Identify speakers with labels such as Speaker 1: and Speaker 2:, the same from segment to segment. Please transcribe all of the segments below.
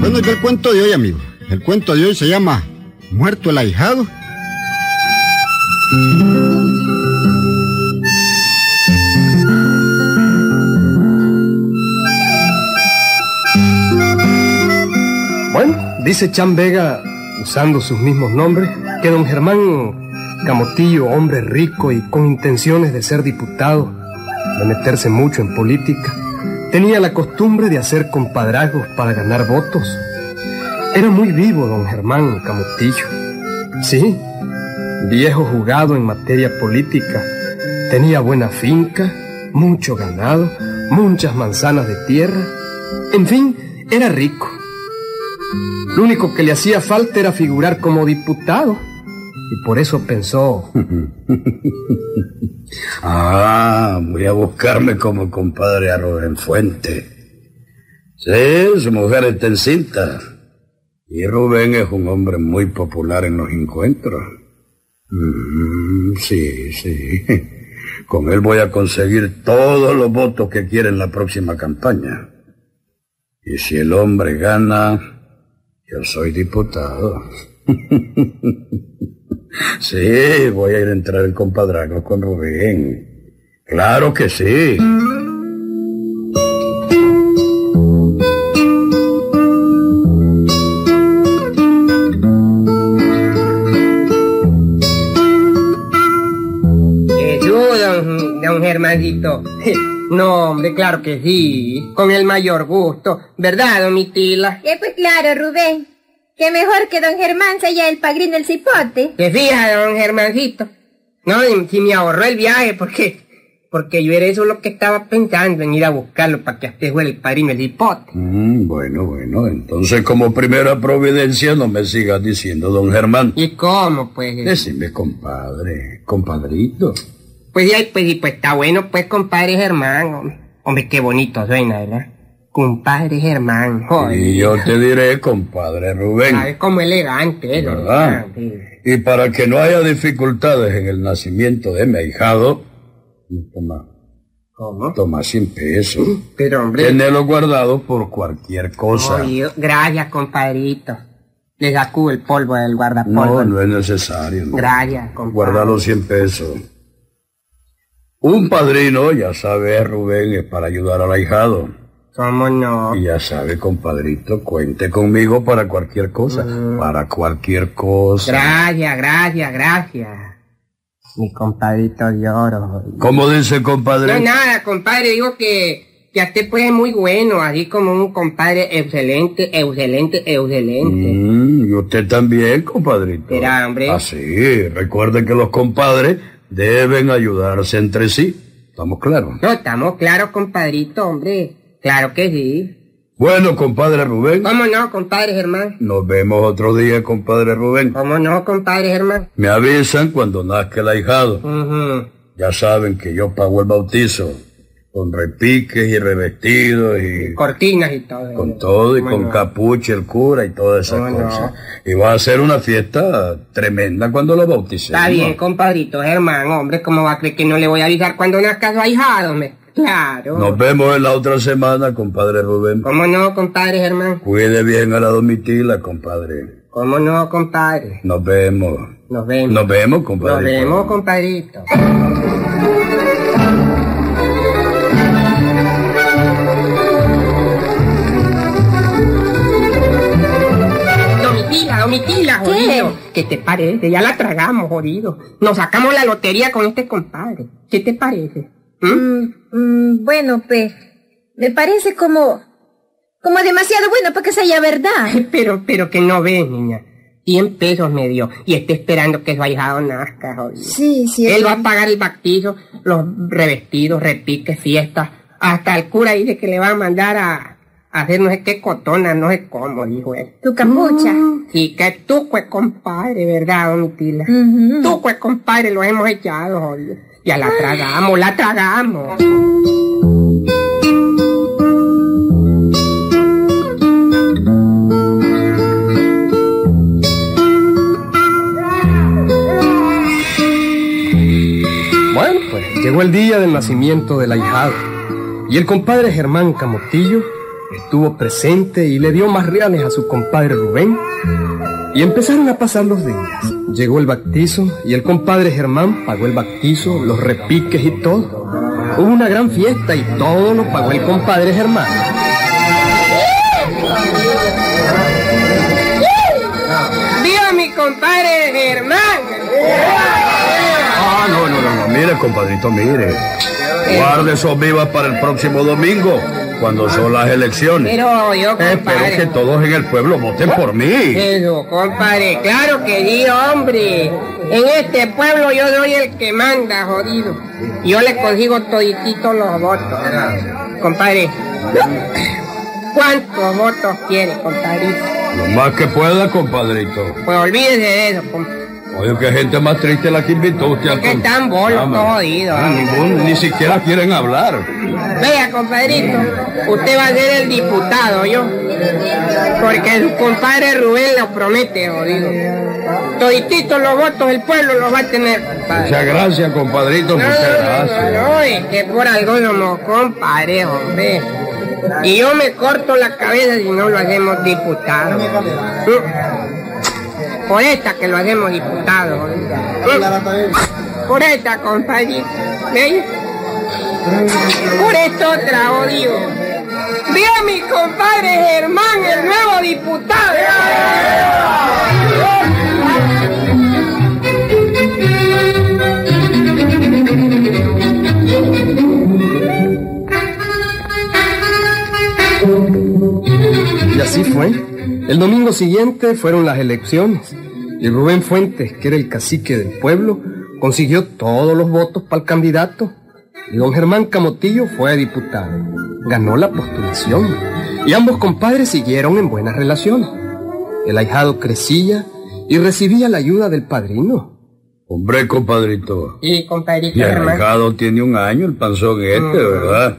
Speaker 1: Bueno, yo el cuento de hoy, amigo. El cuento de hoy se llama Muerto el ahijado.
Speaker 2: Bueno, dice Chan Vega, usando sus mismos nombres, que don Germán Camotillo, hombre rico y con intenciones de ser diputado, de meterse mucho en política, tenía la costumbre de hacer compadrazgos para ganar votos. Era muy vivo don Germán Camotillo. Sí, viejo jugado en materia política. Tenía buena finca, mucho ganado, muchas manzanas de tierra. En fin, era rico. Lo único que le hacía falta era figurar como diputado. Y por eso pensó...
Speaker 3: ah, voy a buscarme como compadre a Rubén Fuente. Sí, su mujer está encinta. Y Rubén es un hombre muy popular en los encuentros. Mm, sí, sí. Con él voy a conseguir todos los votos que quiere en la próxima campaña. Y si el hombre gana, yo soy diputado. sí, voy a ir a entrar en compadrazgo con Rubén. Claro que sí.
Speaker 4: Don Germancito. No, hombre, claro que sí. Con el mayor gusto. ¿Verdad, don Mitila?
Speaker 5: Eh, pues claro, Rubén. Que mejor que don Germán sea el padrino del cipote.
Speaker 4: ¿Te fijas, don Germancito? No, si me ahorró el viaje, porque porque yo era eso lo que estaba pensando, en ir a buscarlo para que usted fuera el padrino del cipote.
Speaker 3: Mm, bueno, bueno, entonces como primera providencia no me sigas diciendo don Germán.
Speaker 4: ¿Y cómo, pues?
Speaker 3: Decime compadre, compadrito.
Speaker 4: Pues ya, pues, y pues está bueno, pues, compadre Germán. Hombre, hombre qué bonito suena, ¿verdad? Compadre Germán, joder.
Speaker 3: Y yo te diré, compadre Rubén.
Speaker 4: ¿Sabes cómo elegante es,
Speaker 3: ¿Verdad? Y para que no haya dificultades en el nacimiento de mi ahijado, toma,
Speaker 4: ¿Cómo?
Speaker 3: toma 100 pesos.
Speaker 4: Pero, hombre...
Speaker 3: Tenelo guardado por cualquier cosa.
Speaker 4: Oye, gracias, compadrito. Le sacudo el polvo del guardapolvo.
Speaker 3: No, no es necesario. no.
Speaker 4: Gracias, compadre.
Speaker 3: Guarda los 100 pesos. Un padrino, ya sabe, Rubén, es para ayudar al ahijado.
Speaker 4: ¿Cómo no?
Speaker 3: Ya sabe, compadrito, cuente conmigo para cualquier cosa. Para cualquier cosa.
Speaker 4: Gracias, gracias, gracias. Mi compadrito lloro.
Speaker 3: ¿Cómo dice,
Speaker 4: No,
Speaker 3: compadre?
Speaker 4: nada, compadre, digo que, que a usted pues es muy bueno, así como un compadre excelente, excelente, excelente.
Speaker 3: Mm, y usted también, compadrito.
Speaker 4: Será, hombre.
Speaker 3: Así, recuerde que los compadres deben ayudarse entre sí. ¿Estamos claros?
Speaker 4: No, estamos claros, compadrito, hombre. Claro que sí.
Speaker 3: Bueno, compadre Rubén.
Speaker 4: ¿Cómo no, compadre Germán?
Speaker 3: Nos vemos otro día, compadre Rubén.
Speaker 4: ¿Cómo no, compadre Germán?
Speaker 3: Me avisan cuando nazca el ahijado. Ya saben que yo pago el bautizo. Con repiques y revestidos y
Speaker 4: Cortinas y todo.
Speaker 3: con todo y
Speaker 4: ¿Cómo
Speaker 3: con
Speaker 4: no?
Speaker 3: capucha, el cura y todas esas cosas. Y va a ser una fiesta tremenda cuando lo bauticemos.
Speaker 4: Está bien, compadrito Germán, hombre, ¿cómo va a creer que no le voy a avisar cuando nazca su ahijado, hombre? Claro.
Speaker 3: Nos vemos en la otra semana, compadre Rubén.
Speaker 4: ¿Cómo no, compadre Germán?
Speaker 3: Cuide bien a la domitila, compadre.
Speaker 4: ¿Cómo no, compadre?
Speaker 3: Nos vemos.
Speaker 4: Nos vemos.
Speaker 3: Nos vemos,
Speaker 4: Nos
Speaker 3: compadre.
Speaker 4: vemos, compadrito. Domitila, Domitila, jodido. ¿Qué te parece? Ya la tragamos, jodido. Nos sacamos la lotería con este compadre. ¿Qué te parece? ¿Mm?
Speaker 5: Mm, mm, bueno, pues, me parece como, como demasiado bueno para que sea verdad.
Speaker 4: Pero, pero que no ves, niña. 100 pesos me dio. Y está esperando que su ahijado nazca, jodido.
Speaker 5: Sí, sí.
Speaker 4: Él va a pagar el bautizo, los revestidos, repiques, fiestas. Hasta el cura dice que le va a mandar a, a hacer no sé qué cotona, no sé cómo, dijo él.
Speaker 5: Tu capucha.
Speaker 4: Sí, que tú, pues, compadre, ¿verdad, don Tila?
Speaker 5: Ujú.
Speaker 4: Tú, pues, compadre, lo hemos echado, jodido. Ya la tragamos, la tragamos.
Speaker 2: Bueno, pues llegó el día del nacimiento del ahijado y el compadre Germán Camotillo estuvo presente y le dio más reales a su compadre Rubén. Y empezaron a pasar los días. Llegó el bautizo y el compadre Germán pagó el bautizo, los repiques y todo. Hubo una gran fiesta y todo lo pagó el compadre Germán.
Speaker 4: ¡Viva mi compadre Germán!
Speaker 3: Ah, no, no, no, no. Mire, compadrito, mire. Guarde esos vivas para el próximo domingo, cuando son las elecciones.
Speaker 4: Pero yo,
Speaker 3: Espero
Speaker 4: compadre.
Speaker 3: que todos en el pueblo voten por mí.
Speaker 4: Eso, compadre, claro que sí, hombre. En este pueblo yo soy el que manda, jodido. Yo le consigo todititos los votos. Compadre, ¿cuántos votos quiere, compadre?
Speaker 3: Lo más que pueda, compadrito.
Speaker 4: Pues olvídese de eso, compadre.
Speaker 3: Oye, qué gente más triste la que invitó usted al
Speaker 4: Que están bolos,
Speaker 3: Ah,
Speaker 4: jodidos.
Speaker 3: ah, ningún- ni siquiera quieren hablar.
Speaker 4: Vea, compadrito, usted va a ser el diputado, yo. Porque su compadre Rubén lo promete, jodido. Todititos los votos del pueblo los va a tener, compadre.
Speaker 3: Muchas gracias, compadrito.
Speaker 4: No,
Speaker 3: Muchas gracias.
Speaker 4: no, no, es que por algo somos compadres, hombre. Y yo me corto la cabeza si no lo hacemos diputado. Mm. Por esta que lo hacemos diputado. Por esta, compadre. ¿Veis? Por esta otra, odio. Vea mi compadre Germán, el nuevo diputado.
Speaker 2: Y así fue. El domingo siguiente fueron las elecciones. Y Rubén Fuentes, que era el cacique del pueblo, consiguió todos los votos para el candidato. Y don Germán Camotillo fue diputado. Ganó la postulación. Y ambos compadres siguieron en buenas relaciones. El ahijado crecía y recibía la ayuda del padrino.
Speaker 3: Hombre, compadrito.
Speaker 4: Y compadrito
Speaker 3: Y el recado tiene un año, el panzón este, ¿verdad?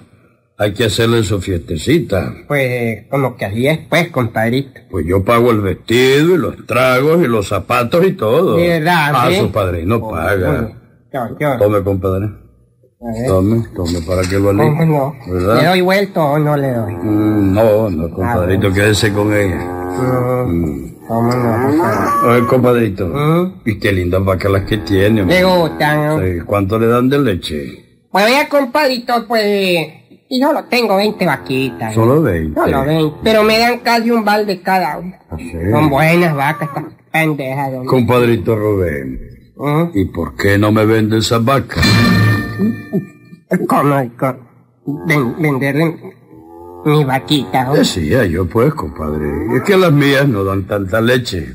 Speaker 3: Hay que hacerle su fiestecita.
Speaker 4: Pues como que así es, pues, compadrito.
Speaker 3: Pues yo pago el vestido y los tragos y los zapatos y todo.
Speaker 4: ¿De verdad,
Speaker 3: Ah,
Speaker 4: sí?
Speaker 3: su padrino paga.
Speaker 4: Yo, yo.
Speaker 3: Tome, compadre. Tome, tome para que lo
Speaker 4: ¿Cómo
Speaker 3: alivie.
Speaker 4: no? ¿Le doy vuelto o no le doy?
Speaker 3: Mm, no, no, compadrito, quédese con ella.
Speaker 4: Mm, ¿Cómo no?
Speaker 3: Oye, compadrito.
Speaker 4: Mm.
Speaker 3: Y qué lindas vacas las que tiene.
Speaker 4: Le gustan, ¿no?
Speaker 3: Sí, ¿Cuánto le dan de leche?
Speaker 4: Pues vea, compadrito, pues... Y solo tengo 20 vaquitas.
Speaker 3: Solo 20.
Speaker 4: Solo 20. Pero me dan casi un balde cada una.
Speaker 3: Ah, sí.
Speaker 4: Son buenas vacas, estas pendejas.
Speaker 3: Compadrito Rubén,
Speaker 4: Mm.
Speaker 3: ¿y por qué no me vende esas vacas?
Speaker 4: ¿Cómo? ven- venderle mis vaquitas. hombre?
Speaker 3: Decía yo, pues, compadre. Es que las mías no dan tanta leche.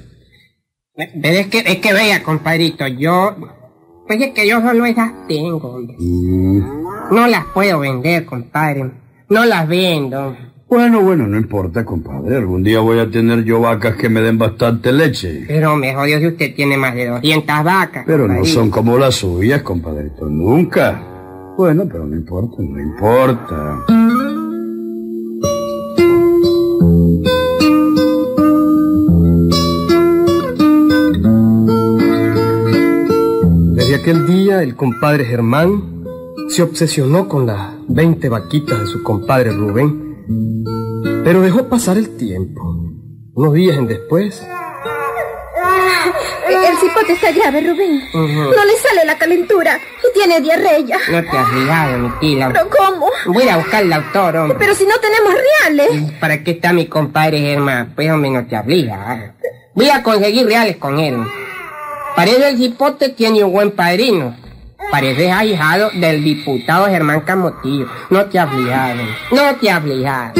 Speaker 4: Pero es que, es que vea, compadrito, yo... Pues es que yo solo esas tengo.
Speaker 3: Mm,
Speaker 4: No las puedo vender, compadre. No las vendo.
Speaker 3: Bueno, bueno, no importa, compadre. Algún día voy a tener yo vacas que me den bastante leche.
Speaker 4: Pero me jodió si usted tiene más de 200 vacas.
Speaker 3: Pero no son como las suyas, compadrito. Nunca. Bueno, pero no importa, no importa.
Speaker 2: Desde aquel día, el compadre Germán se obsesionó con las 20 vaquitas de su compadre Rubén, pero dejó pasar el tiempo. Unos días en después,
Speaker 5: El cipote está grave, Rubén. No le sale la calentura y tiene diarrea.
Speaker 4: No te has fijado, mi tía.
Speaker 5: ¿Pero cómo?
Speaker 4: Voy a buscar al doctor, hombre.
Speaker 5: Pero si no tenemos reales.
Speaker 4: ¿Para qué está mi compadre Germán? Pues hombre, no te obliga. Voy a conseguir reales con él. Parece el cipote tiene un buen padrino. Parece ahijado del diputado Germán Camotillo. No te fijado. No te fijado.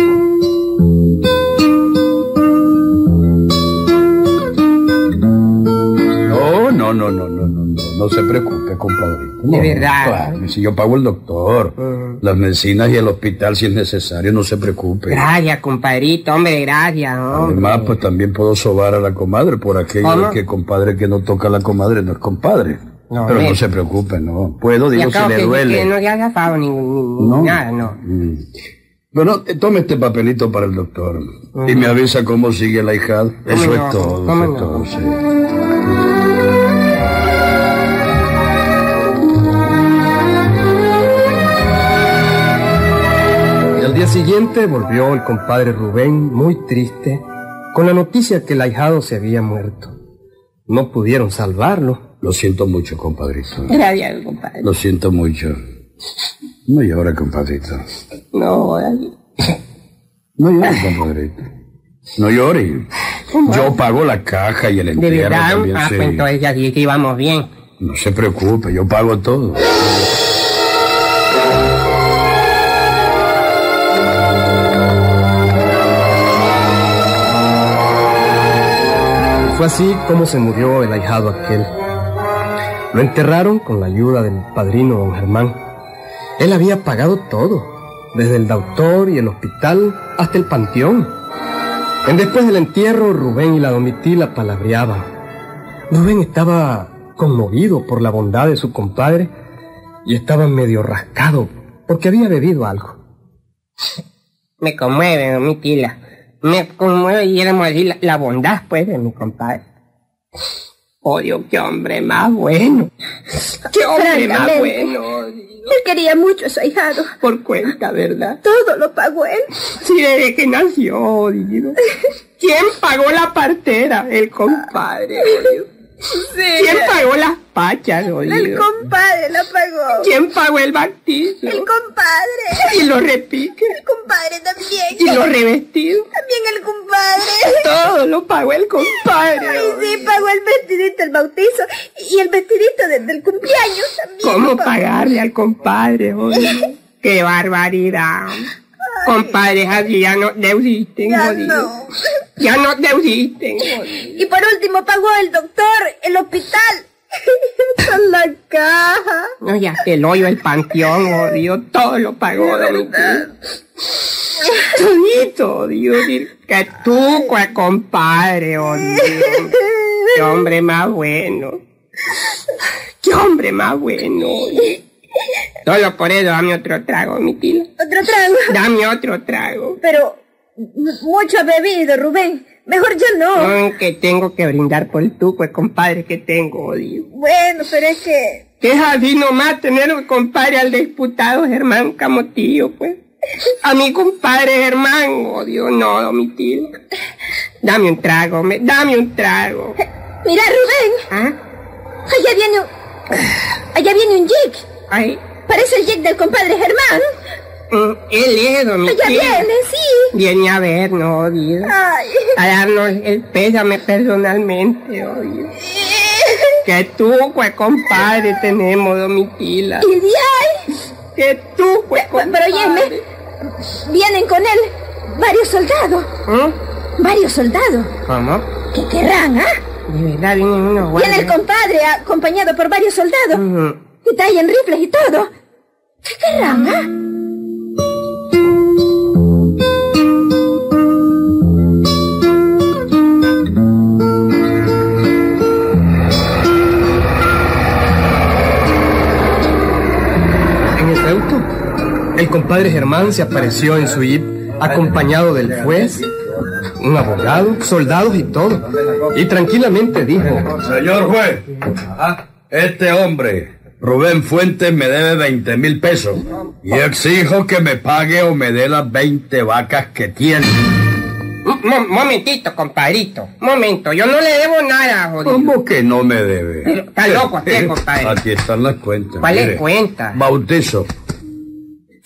Speaker 3: No, no, no, no, no, no, no, no se preocupe, compadrito. No,
Speaker 4: De verdad.
Speaker 3: claro, si yo pago el doctor, las medicinas y el hospital si es necesario, no se preocupe.
Speaker 4: Gracias, compadrito, hombre, gracias, hombre.
Speaker 3: Además, pues también puedo sobar a la comadre por aquello que compadre que no toca a la comadre no es compadre.
Speaker 4: No,
Speaker 3: Pero no se preocupe, no. Puedo, digo, si le
Speaker 4: que,
Speaker 3: duele.
Speaker 4: que no se ha zafado ni, ni-
Speaker 3: No.
Speaker 4: nada, no.
Speaker 3: Mm. Bueno, eh, tome este papelito para el doctor. Y me avisa cómo sigue la hijada. Eso
Speaker 4: no?
Speaker 3: es todo,
Speaker 4: ¿Cómo
Speaker 3: eso es todo, sí.
Speaker 2: día siguiente volvió el compadre Rubén muy triste con la noticia que el ahijado se había muerto. No pudieron salvarlo.
Speaker 3: Lo siento mucho, compadrito.
Speaker 4: Gracias, compadre.
Speaker 3: Lo siento mucho. No llore, compadrito.
Speaker 4: No.
Speaker 3: No llore, compadrito. No llore. Yo pago la caja y el
Speaker 4: ¿De
Speaker 3: entierro
Speaker 4: verdad?
Speaker 3: también,
Speaker 4: Ah,
Speaker 3: sí.
Speaker 4: pues entonces ya sí que íbamos bien.
Speaker 3: No se preocupe, yo pago todo.
Speaker 2: Fue así como se murió el ahijado aquel. Lo enterraron con la ayuda del padrino don Germán. Él había pagado todo, desde el doctor y el hospital hasta el panteón. En después del entierro, Rubén y la domitila palabreaban. Rubén estaba conmovido por la bondad de su compadre y estaba medio rascado porque había bebido algo.
Speaker 4: Me conmueve, mi tila. Me conmueve, y decir, la, la bondad, pues, de mi compadre. Oh, Dios, qué hombre más bueno. Qué hombre más bueno.
Speaker 5: Él quería mucho a su ahijado.
Speaker 4: Por cuenta, ¿verdad?
Speaker 5: Todo lo pagó él.
Speaker 4: Sí, desde que nació, Dios. ¿Quién pagó la partera? El compadre, oh, Dios. ¿Quién pagó
Speaker 5: El compadre la pagó.
Speaker 4: ¿Quién pagó el bautizo?
Speaker 5: El compadre.
Speaker 4: Y los repiques.
Speaker 5: El compadre también.
Speaker 4: Y los revestidos.
Speaker 5: También el compadre.
Speaker 4: Todo lo pagó el compadre.
Speaker 5: Ay, sí, pagó el vestidito del bautizo y el vestidito de- del cumpleaños también.
Speaker 4: ¿Cómo
Speaker 5: lo
Speaker 4: pagarle al compadre? oye? ¡Qué barbaridad! Compadres así ya no existen,
Speaker 5: Ya
Speaker 4: jodido.
Speaker 5: no.
Speaker 4: Ya no existen, jodido.
Speaker 5: Y por último pagó el doctor, el hospital. La caja.
Speaker 4: No, ya el hoyo, el panteón, jodido. Todo lo pagó, don Todito, Dios. Que tú, compadre, jodido. Qué hombre más bueno. Qué hombre más bueno. Solo por eso dame otro trago, mi tila.
Speaker 5: Otro trago.
Speaker 4: Dame otro trago.
Speaker 5: Pero mucho ha bebido, Rubén. Mejor ya no.
Speaker 4: No, que tengo que brindar por tú, pues compadre que tengo, odio.
Speaker 5: Bueno, pero es que...
Speaker 4: Que es así nomás tener un compadre al diputado Germán Camotillo, pues. A mi compadre Germán, odio, no, mi tío. Dame un trago, me, dame un trago.
Speaker 5: Mira, Rubén.
Speaker 4: ¿Ah?
Speaker 5: Allá viene un... Allá viene un jig.
Speaker 4: Ay,
Speaker 5: Parece el jig del compadre Germán.
Speaker 4: Él es, don mi
Speaker 5: Allá
Speaker 4: tío.
Speaker 5: viene, sí.
Speaker 4: Viene a vernos, odio.
Speaker 5: Ay.
Speaker 4: A darnos el pésame personalmente, odio. Que tú, pues, compadre, tenemos, domitila.
Speaker 5: Y de ahí...
Speaker 4: Que tú, pues,
Speaker 5: Pero
Speaker 4: compadre.
Speaker 5: óyeme, vienen con él varios soldados.
Speaker 4: ¿Mm?
Speaker 5: Varios soldados.
Speaker 4: ¿Cómo?
Speaker 5: ¿Qué querrán, ah?
Speaker 4: De verdad vienen unos
Speaker 5: Viene el
Speaker 4: guardias.
Speaker 5: compadre acompañado por varios soldados.
Speaker 4: Ujú.
Speaker 5: Y traen rifles y todo. ¿Qué querrán, ah?
Speaker 2: El compadre Germán se apareció en su jeep acompañado del juez, un abogado, soldados y todo. Y tranquilamente dijo,
Speaker 3: Señor juez, este hombre, Rubén Fuentes, me debe 20 mil pesos. Y exijo que me pague o me dé las 20 vacas que tiene.
Speaker 4: Mo- momentito, compadrito. Momento, yo no le debo nada, jodido.
Speaker 3: ¿Cómo que no me debe?
Speaker 4: Está loco usted, compadre.
Speaker 3: Aquí están las cuentas.
Speaker 4: ¿Cuál es
Speaker 3: mire.
Speaker 4: cuenta?
Speaker 3: Bautizo.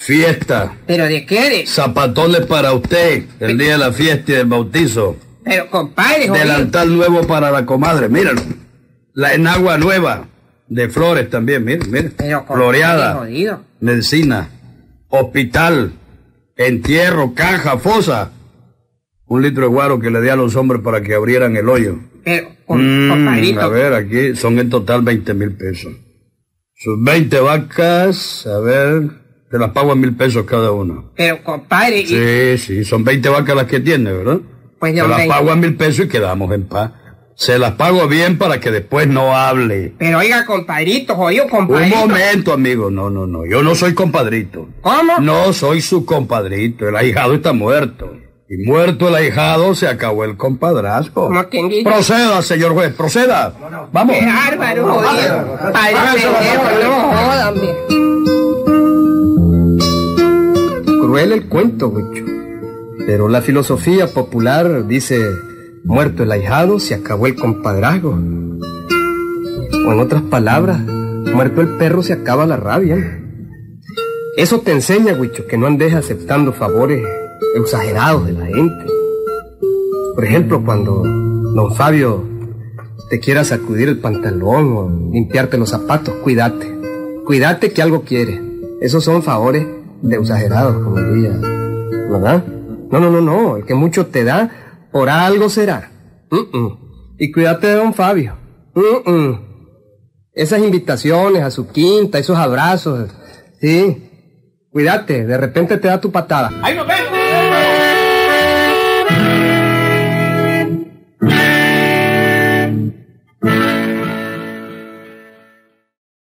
Speaker 3: Fiesta.
Speaker 4: ¿Pero de qué? De-
Speaker 3: Zapatones para usted. El día de la fiesta y del bautizo.
Speaker 4: Pero, compadre, jodido.
Speaker 3: Delantal nuevo para la comadre. Míralo. La enagua nueva. De flores también, mire, mire.
Speaker 4: Pero, compadre,
Speaker 3: Floreada.
Speaker 4: jodido.
Speaker 3: Medicina. Hospital. Entierro, caja, fosa. Un litro de guaro que le di a los hombres para que abrieran el hoyo.
Speaker 4: Pero, com-
Speaker 3: Mm,
Speaker 4: compadrito.
Speaker 3: a ver, aquí son en total 20 mil pesos. Sus 20 vacas, a ver, te las pago a mil pesos cada una.
Speaker 4: Pero, compadre, y-
Speaker 3: Sí, sí, son 20 vacas las que tiene, ¿verdad?
Speaker 4: Pues
Speaker 3: Te
Speaker 4: yo
Speaker 3: las
Speaker 4: me-
Speaker 3: pago a mil pesos y quedamos en paz. Se las pago bien para que después no hable.
Speaker 4: pero oiga, compadrito,
Speaker 3: Un
Speaker 4: compadrito.
Speaker 3: momento, amigo. No, no, no. Yo no soy compadrito.
Speaker 4: ¿Cómo?
Speaker 3: No soy su compadrito. El ahijado está muerto. Y muerto el ahijado, se acabó el compadrazgo.
Speaker 4: ¿Cómo?
Speaker 3: Proceda, señor juez, proceda. Vamos.
Speaker 4: Qué bárbaro, jodido. Padre no jodan, cruel el cuento. Pero la filosofía popular dice, muerto el ahijado, se acabó el compadrazgo. O en otras palabras, muerto el perro, se acaba la rabia. Eso te enseña, Huicho, que no andes aceptando favores exagerados de la gente. Por ejemplo, cuando don Fabio te quiera sacudir el pantalón o limpiarte los zapatos, cuídate. Cuídate que algo quiere. Esos son favores de exagerados, como diría. ¿Verdad? No, no, no, no. El que mucho te da, por algo será. Y cuídate de don Fabio. Esas invitaciones a su quinta, esos abrazos. Sí. Cuídate, de repente te da tu patada.
Speaker 6: ¡Ahí nos vemos!